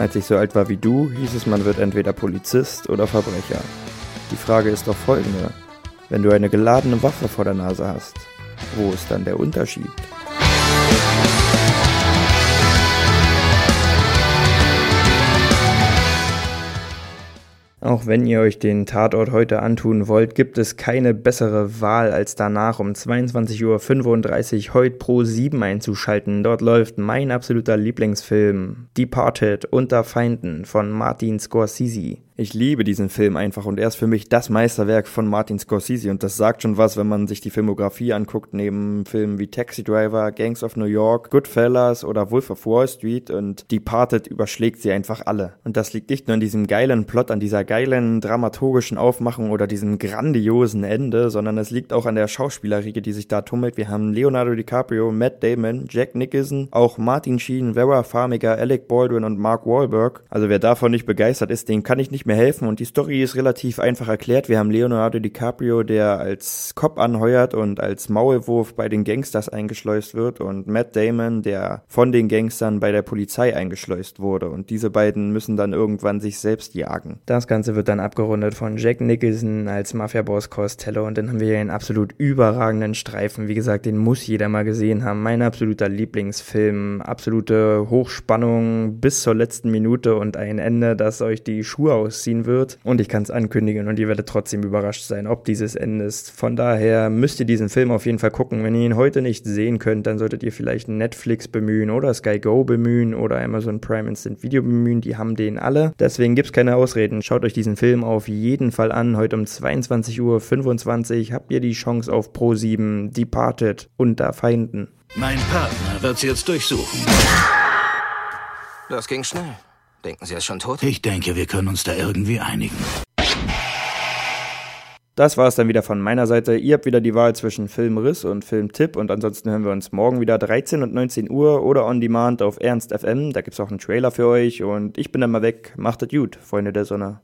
Als ich so alt war wie du, hieß es, man wird entweder Polizist oder Verbrecher. Die Frage ist doch folgende. Wenn du eine geladene Waffe vor der Nase hast, wo ist dann der Unterschied? Auch wenn ihr euch den Tatort heute antun wollt, gibt es keine bessere Wahl, als danach um 22.35 Uhr heute pro 7 einzuschalten. Dort läuft mein absoluter Lieblingsfilm Departed unter Feinden von Martin Scorsese. Ich liebe diesen Film einfach und er ist für mich das Meisterwerk von Martin Scorsese und das sagt schon was, wenn man sich die Filmografie anguckt, neben Filmen wie Taxi Driver, Gangs of New York, Goodfellas oder Wolf of Wall Street und Departed überschlägt sie einfach alle. Und das liegt nicht nur an diesem geilen Plot, an dieser geilen dramaturgischen Aufmachung oder diesem grandiosen Ende, sondern es liegt auch an der Schauspielerriege, die sich da tummelt. Wir haben Leonardo DiCaprio, Matt Damon, Jack Nicholson, auch Martin Sheen, Vera Farmiga, Alec Baldwin und Mark Wahlberg. Also wer davon nicht begeistert ist, den kann ich nicht mehr helfen und die Story ist relativ einfach erklärt. Wir haben Leonardo DiCaprio, der als Cop anheuert und als Maulwurf bei den Gangsters eingeschleust wird und Matt Damon, der von den Gangstern bei der Polizei eingeschleust wurde und diese beiden müssen dann irgendwann sich selbst jagen. Das Ganze wird dann abgerundet von Jack Nicholson als Mafia-Boss Costello und dann haben wir hier einen absolut überragenden Streifen. Wie gesagt, den muss jeder mal gesehen haben. Mein absoluter Lieblingsfilm, absolute Hochspannung bis zur letzten Minute und ein Ende, das euch die Schuhe aus ziehen wird. Und ich kann es ankündigen und ihr werdet trotzdem überrascht sein, ob dieses Ende ist. Von daher müsst ihr diesen Film auf jeden Fall gucken. Wenn ihr ihn heute nicht sehen könnt, dann solltet ihr vielleicht Netflix bemühen oder Sky Go bemühen oder Amazon Prime Instant Video bemühen. Die haben den alle. Deswegen gibt es keine Ausreden. Schaut euch diesen Film auf jeden Fall an. Heute um 22.25 Uhr habt ihr die Chance auf Pro 7 Departed unter Feinden. Mein Partner wird sie jetzt durchsuchen. Das ging schnell. Denken Sie, er ist schon tot? Ich denke, wir können uns da irgendwie einigen. Das war es dann wieder von meiner Seite. Ihr habt wieder die Wahl zwischen Filmriss und Filmtipp und ansonsten hören wir uns morgen wieder 13 und 19 Uhr oder on demand auf Ernst FM. Da gibt es auch einen Trailer für euch und ich bin dann mal weg. Macht es gut, Freunde der Sonne.